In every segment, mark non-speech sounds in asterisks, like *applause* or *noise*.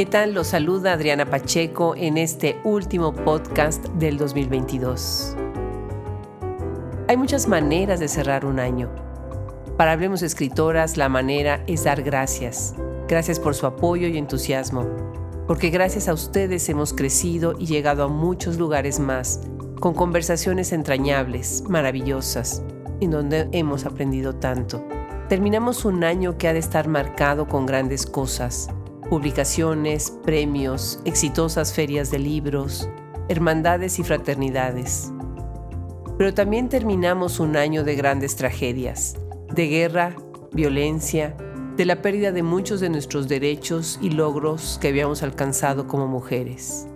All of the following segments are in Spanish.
¿Qué tal? Los saluda Adriana Pacheco en este último podcast del 2022. Hay muchas maneras de cerrar un año. Para Hablemos Escritoras, la manera es dar gracias. Gracias por su apoyo y entusiasmo, porque gracias a ustedes hemos crecido y llegado a muchos lugares más, con conversaciones entrañables, maravillosas, en donde hemos aprendido tanto. Terminamos un año que ha de estar marcado con grandes cosas, publicaciones, premios, exitosas ferias de libros, hermandades y fraternidades. Pero también terminamos un año de grandes tragedias, de guerra, violencia, de la pérdida de muchos de nuestros derechos y logros que habíamos alcanzado como mujeres.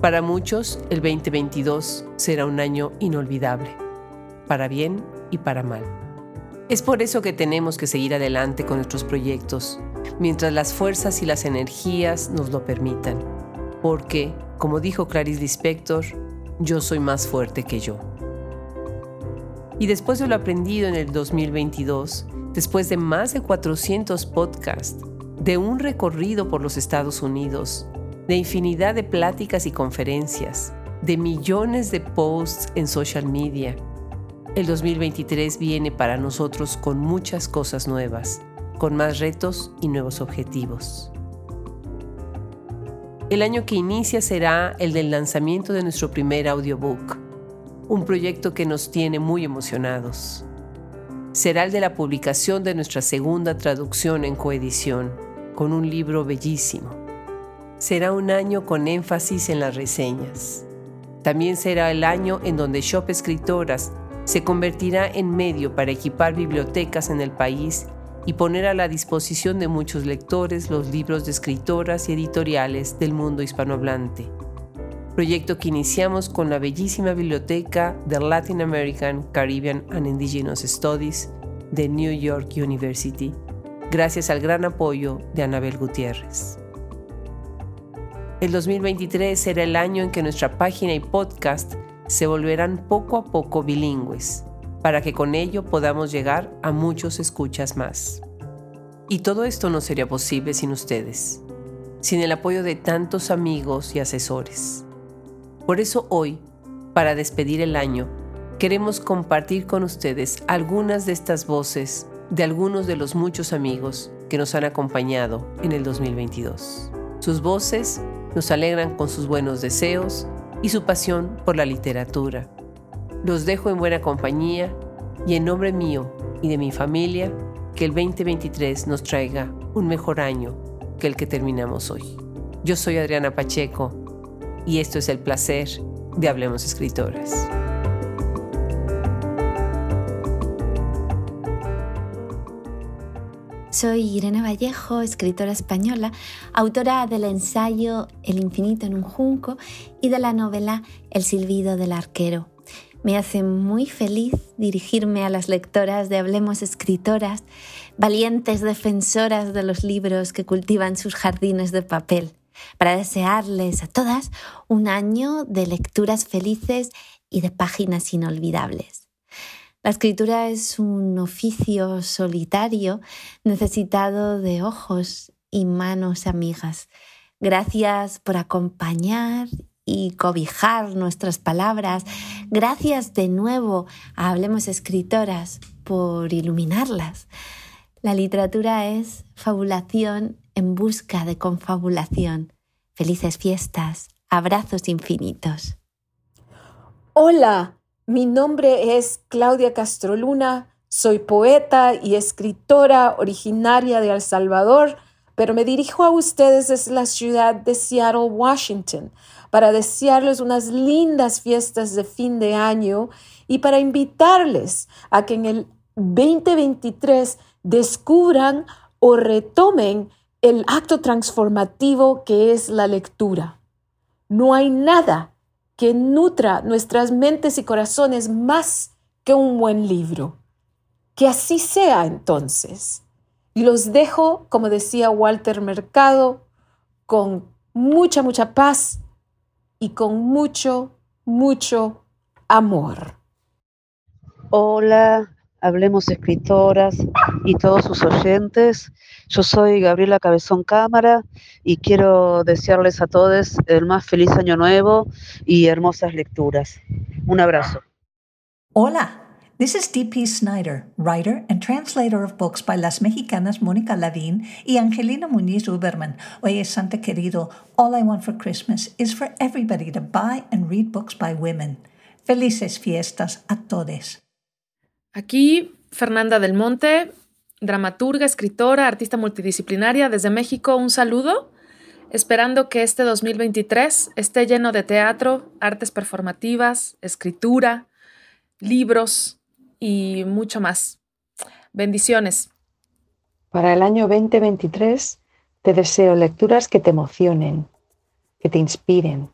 Para muchos, el 2022 será un año inolvidable, para bien y para mal. Es por eso que tenemos que seguir adelante con nuestros proyectos, mientras las fuerzas y las energías nos lo permitan. Porque, como dijo Clarice Lispector, yo soy más fuerte que yo. Y después de lo aprendido en el 2022, después de más de 400 podcasts, de un recorrido por los Estados Unidos, de infinidad de pláticas y conferencias, de millones de posts en social media, el 2023 viene para nosotros con muchas cosas nuevas con más retos y nuevos objetivos. El año que inicia será el del lanzamiento de nuestro primer audiobook, un proyecto que nos tiene muy emocionados. Será el de la publicación de nuestra segunda traducción en coedición, con un libro bellísimo. Será un año con énfasis en las reseñas. También será el año en donde Shop Escritoras se convertirá en medio para equipar bibliotecas en el país y poner a la disposición de muchos lectores los libros de escritoras y editoriales del mundo hispanohablante. Proyecto que iniciamos con la bellísima biblioteca de Latin American, Caribbean and Indigenous Studies de New York University, gracias al gran apoyo de Anabel Gutiérrez. El 2023 será el año en que nuestra página y podcast se volverán poco a poco bilingües para que con ello podamos llegar a muchos escuchas más. Y todo esto no sería posible sin ustedes, sin el apoyo de tantos amigos y asesores. Por eso hoy, para despedir el año, queremos compartir con ustedes algunas de estas voces de algunos de los muchos amigos que nos han acompañado en el 2022. Sus voces nos alegran con sus buenos deseos y su pasión por la literatura, los dejo en buena compañía y en nombre mío y de mi familia, que el 2023 nos traiga un mejor año que el que terminamos hoy. Yo soy Adriana Pacheco y esto es el placer de Hablemos Escritoras. Soy Irene Vallejo, escritora española, autora del ensayo El infinito en un junco y de la novela El silbido del arquero. Me hace muy feliz dirigirme a las lectoras de Hablemos Escritoras, valientes defensoras de los libros que cultivan sus jardines de papel, para desearles a todas un año de lecturas felices y de páginas inolvidables. La escritura es un oficio solitario necesitado de ojos y manos amigas. Gracias por acompañar y cobijar nuestras palabras. Gracias de nuevo a Hablemos Escritoras por iluminarlas. La literatura es fabulación en busca de confabulación. Felices fiestas, abrazos infinitos. Hola, mi nombre es Claudia Castroluna, soy poeta y escritora originaria de El Salvador, pero me dirijo a ustedes desde la ciudad de Seattle, Washington, para desearles unas lindas fiestas de fin de año y para invitarles a que en el 2023 descubran o retomen el acto transformativo que es la lectura. No hay nada que nutra nuestras mentes y corazones más que un buen libro. Que así sea entonces. Y los dejo, como decía Walter Mercado, con mucha, mucha paz y con mucho, mucho amor. Hola, Hablemos Escritoras y todos sus oyentes. Yo soy Gabriela Cabezón Cámara y quiero desearles a todos el más feliz año nuevo y hermosas lecturas. Un abrazo. Hola, this is D.P. Snyder, writer and translator of books by las mexicanas Mónica Lavín y Angelina Muñiz Uberman. Oye, Santa querido, all I want for Christmas is for everybody to buy and read books by women. Felices fiestas a todos. Aquí Fernanda del Monte, dramaturga, escritora, artista multidisciplinaria desde México, un saludo, esperando que este 2023 esté lleno de teatro, artes performativas, escritura, libros y mucho más. Bendiciones. Para el año 2023 te deseo lecturas que te emocionen, que te inspiren,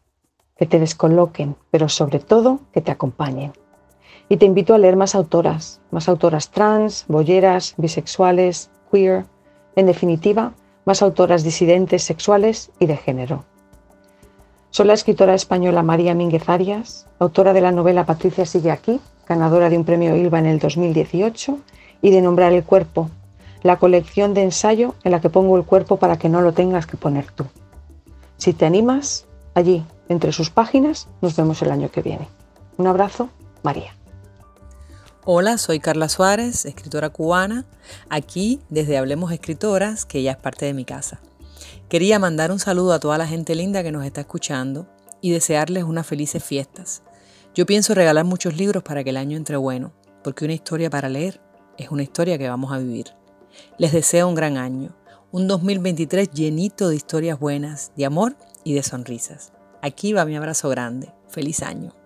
que te descoloquen, pero sobre todo que te acompañen. Y te invito a leer más autoras, más autoras trans, bolleras, bisexuales, queer, en definitiva, más autoras disidentes sexuales y de género. Soy la escritora española María Mínguez Arias, autora de la novela Patricia sigue aquí, ganadora de un premio ILVA en el 2018, y de Nombrar el cuerpo, la colección de ensayo en la que pongo el cuerpo para que no lo tengas que poner tú. Si te animas, allí, entre sus páginas, nos vemos el año que viene. Un abrazo, María. Hola, soy Carla Suárez, escritora cubana, aquí desde Hablemos Escritoras, que ya es parte de mi casa. Quería mandar un saludo a toda la gente linda que nos está escuchando y desearles unas felices fiestas. Yo pienso regalar muchos libros para que el año entre bueno, porque una historia para leer es una historia que vamos a vivir. Les deseo un gran año, un 2023 llenito de historias buenas, de amor y de sonrisas. Aquí va mi abrazo grande. Feliz año.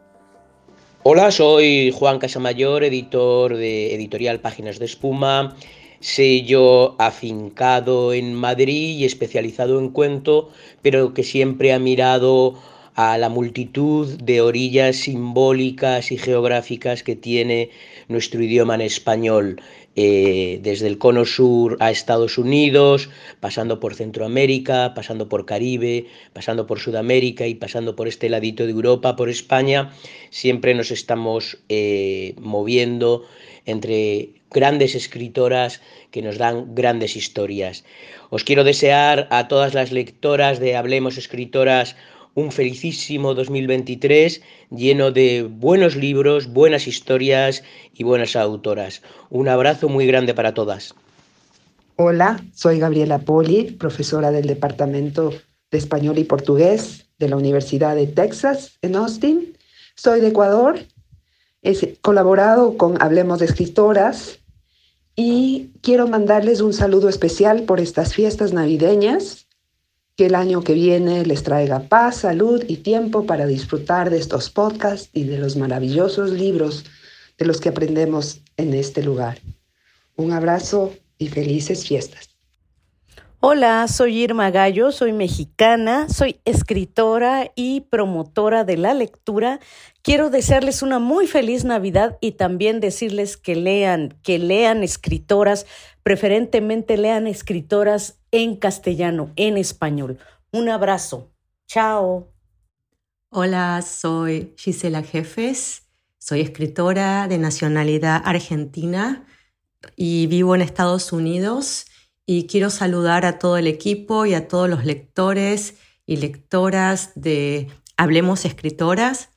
Hola, soy Juan Casamayor, editor de Editorial Páginas de Espuma, sello afincado en Madrid y especializado en cuento, pero que siempre ha mirado a la multitud de orillas simbólicas y geográficas que tiene nuestro idioma en español. Eh, desde el cono sur a Estados Unidos, pasando por Centroamérica, pasando por Caribe, pasando por Sudamérica y pasando por este ladito de Europa, por España, siempre nos estamos eh, moviendo entre grandes escritoras que nos dan grandes historias. Os quiero desear a todas las lectoras de Hablemos Escritoras un felicísimo 2023 lleno de buenos libros, buenas historias y buenas autoras. Un abrazo muy grande para todas. Hola, soy Gabriela Poli, profesora del Departamento de Español y Portugués de la Universidad de Texas en Austin. Soy de Ecuador. He colaborado con Hablemos de Escritoras y quiero mandarles un saludo especial por estas fiestas navideñas que el año que viene les traiga paz, salud y tiempo para disfrutar de estos podcasts y de los maravillosos libros de los que aprendemos en este lugar. Un abrazo y felices fiestas. Hola, soy Irma Gallo, soy mexicana, soy escritora y promotora de la lectura. Quiero desearles una muy feliz Navidad y también decirles que lean, que lean escritoras, preferentemente lean escritoras en castellano, en español. Un abrazo. Chao. Hola, soy Gisela Jefes, soy escritora de nacionalidad argentina y vivo en Estados Unidos y quiero saludar a todo el equipo y a todos los lectores y lectoras de Hablemos Escritoras.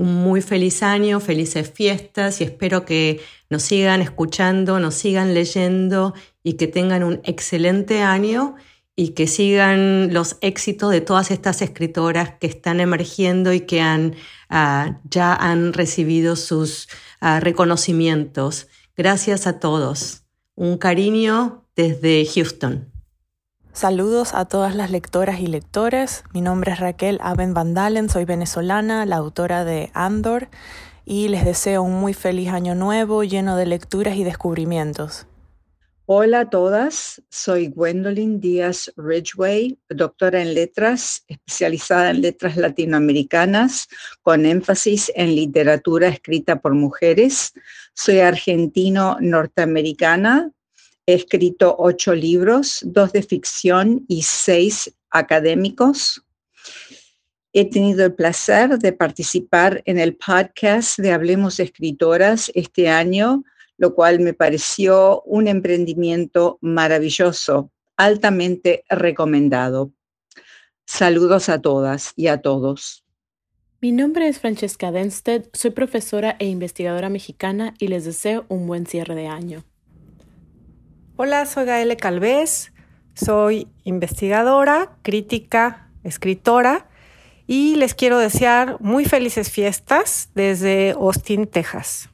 Un muy feliz año, felices fiestas y espero que nos sigan escuchando, nos sigan leyendo y que tengan un excelente año y que sigan los éxitos de todas estas escritoras que están emergiendo y que han, ah, ya han recibido sus ah, reconocimientos. Gracias a todos. Un cariño desde Houston. Saludos a todas las lectoras y lectores. Mi nombre es Raquel Aben Vandalen, soy venezolana, la autora de Andor, y les deseo un muy feliz año nuevo lleno de lecturas y descubrimientos. Hola a todas, soy Gwendolyn Díaz Ridgway, doctora en letras, especializada en letras latinoamericanas, con énfasis en literatura escrita por mujeres. Soy argentino-norteamericana, he escrito ocho libros, dos de ficción y seis académicos. He tenido el placer de participar en el podcast de Hablemos Escritoras este año lo cual me pareció un emprendimiento maravilloso, altamente recomendado. Saludos a todas y a todos. Mi nombre es Francesca Denstedt, soy profesora e investigadora mexicana y les deseo un buen cierre de año. Hola, soy Gaele Calvez, soy investigadora, crítica, escritora y les quiero desear muy felices fiestas desde Austin, Texas.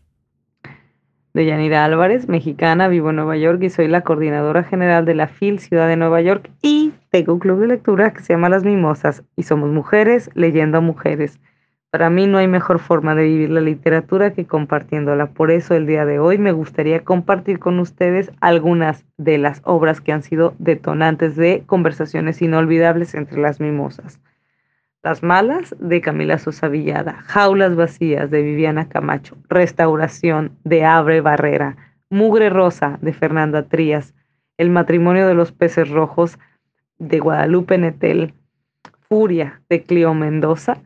Yanira Álvarez, mexicana, vivo en Nueva York y soy la coordinadora general de la FIL Ciudad de Nueva York y tengo un club de lectura que se llama Las Mimosas y somos mujeres leyendo a mujeres. Para mí no hay mejor forma de vivir la literatura que compartiéndola. Por eso el día de hoy me gustaría compartir con ustedes algunas de las obras que han sido detonantes de conversaciones inolvidables entre las mimosas. Las Malas de Camila Sosa Villada, Jaulas Vacías de Viviana Camacho, Restauración de Abre Barrera, Mugre Rosa de Fernanda Trías, El matrimonio de los peces rojos de Guadalupe Netel, Furia de Clio Mendoza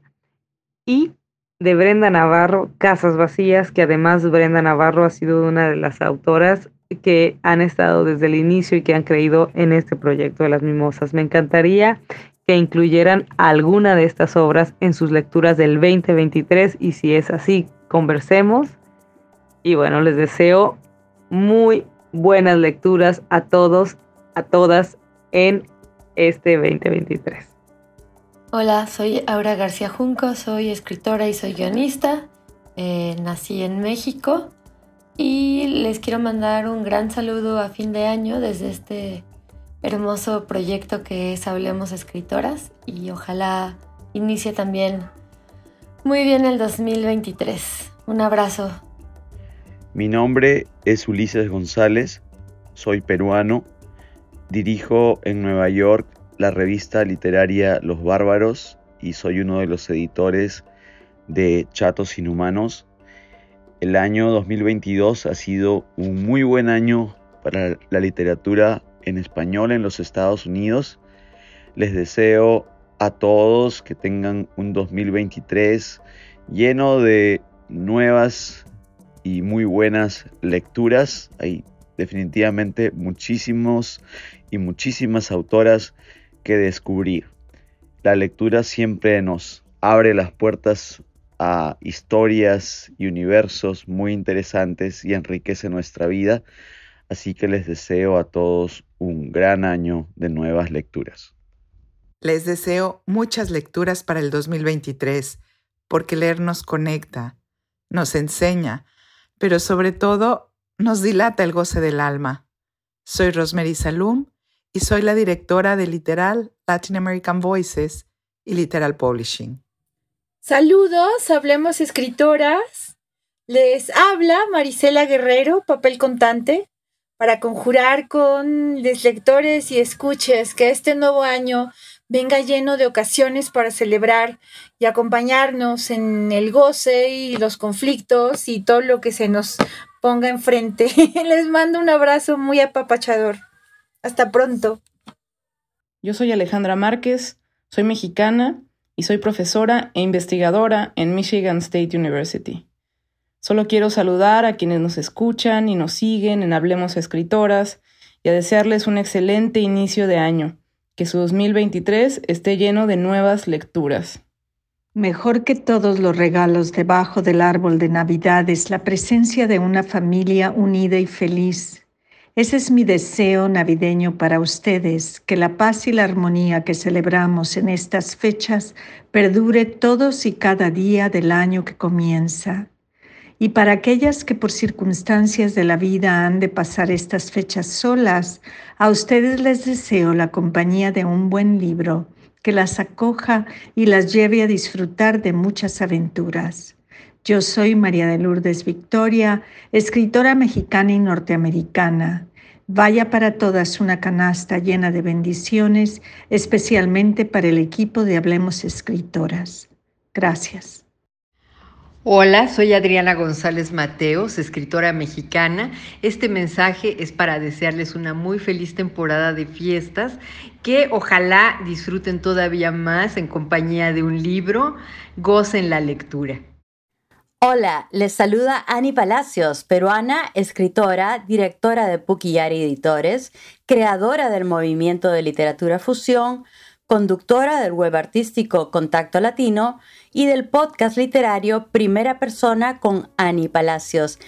y de Brenda Navarro, Casas Vacías, que además Brenda Navarro ha sido una de las autoras que han estado desde el inicio y que han creído en este proyecto de las mimosas. Me encantaría que incluyeran alguna de estas obras en sus lecturas del 2023 y si es así, conversemos. Y bueno, les deseo muy buenas lecturas a todos, a todas en este 2023. Hola, soy Aura García Junco, soy escritora y soy guionista. Eh, nací en México y les quiero mandar un gran saludo a fin de año desde este hermoso proyecto que es Hablemos Escritoras y ojalá inicie también muy bien el 2023. Un abrazo. Mi nombre es Ulises González, soy peruano, dirijo en Nueva York la revista literaria Los Bárbaros y soy uno de los editores de Chatos Inhumanos. El año 2022 ha sido un muy buen año para la literatura en español en los Estados Unidos. Les deseo a todos que tengan un 2023 lleno de nuevas y muy buenas lecturas. Hay definitivamente muchísimos y muchísimas autoras que descubrir. La lectura siempre nos abre las puertas a historias y universos muy interesantes y enriquece nuestra vida. Así que les deseo a todos un gran año de nuevas lecturas. Les deseo muchas lecturas para el 2023, porque leer nos conecta, nos enseña, pero sobre todo nos dilata el goce del alma. Soy Rosemary Salum y soy la directora de Literal Latin American Voices y Literal Publishing. Saludos, hablemos escritoras. Les habla Marisela Guerrero, papel contante para conjurar con los lectores y escuches que este nuevo año venga lleno de ocasiones para celebrar y acompañarnos en el goce y los conflictos y todo lo que se nos ponga enfrente. *laughs* Les mando un abrazo muy apapachador. Hasta pronto. Yo soy Alejandra Márquez, soy mexicana y soy profesora e investigadora en Michigan State University. Solo quiero saludar a quienes nos escuchan y nos siguen en Hablemos Escritoras y a desearles un excelente inicio de año. Que su 2023 esté lleno de nuevas lecturas. Mejor que todos los regalos debajo del árbol de Navidad es la presencia de una familia unida y feliz. Ese es mi deseo navideño para ustedes, que la paz y la armonía que celebramos en estas fechas perdure todos y cada día del año que comienza. Y para aquellas que por circunstancias de la vida han de pasar estas fechas solas, a ustedes les deseo la compañía de un buen libro que las acoja y las lleve a disfrutar de muchas aventuras. Yo soy María de Lourdes Victoria, escritora mexicana y norteamericana. Vaya para todas una canasta llena de bendiciones, especialmente para el equipo de Hablemos Escritoras. Gracias. Hola, soy Adriana González Mateos, escritora mexicana. Este mensaje es para desearles una muy feliz temporada de fiestas, que ojalá disfruten todavía más en compañía de un libro, gocen la lectura. Hola, les saluda Ani Palacios, peruana, escritora, directora de Puquillari Editores, creadora del movimiento de literatura fusión, conductora del web artístico Contacto Latino y del podcast literario Primera Persona con Ani Palacios.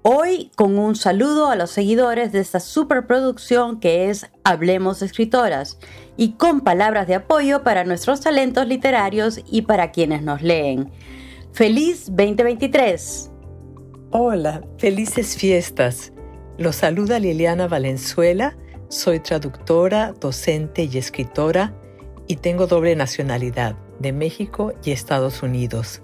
Hoy con un saludo a los seguidores de esta superproducción que es Hablemos Escritoras y con palabras de apoyo para nuestros talentos literarios y para quienes nos leen. ¡Feliz 2023! Hola, felices fiestas. Los saluda Liliana Valenzuela. Soy traductora, docente y escritora y tengo doble nacionalidad de México y Estados Unidos.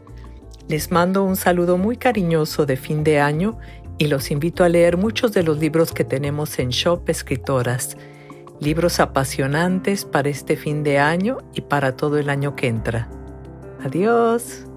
Les mando un saludo muy cariñoso de fin de año y los invito a leer muchos de los libros que tenemos en Shop Escritoras. Libros apasionantes para este fin de año y para todo el año que entra. Adiós.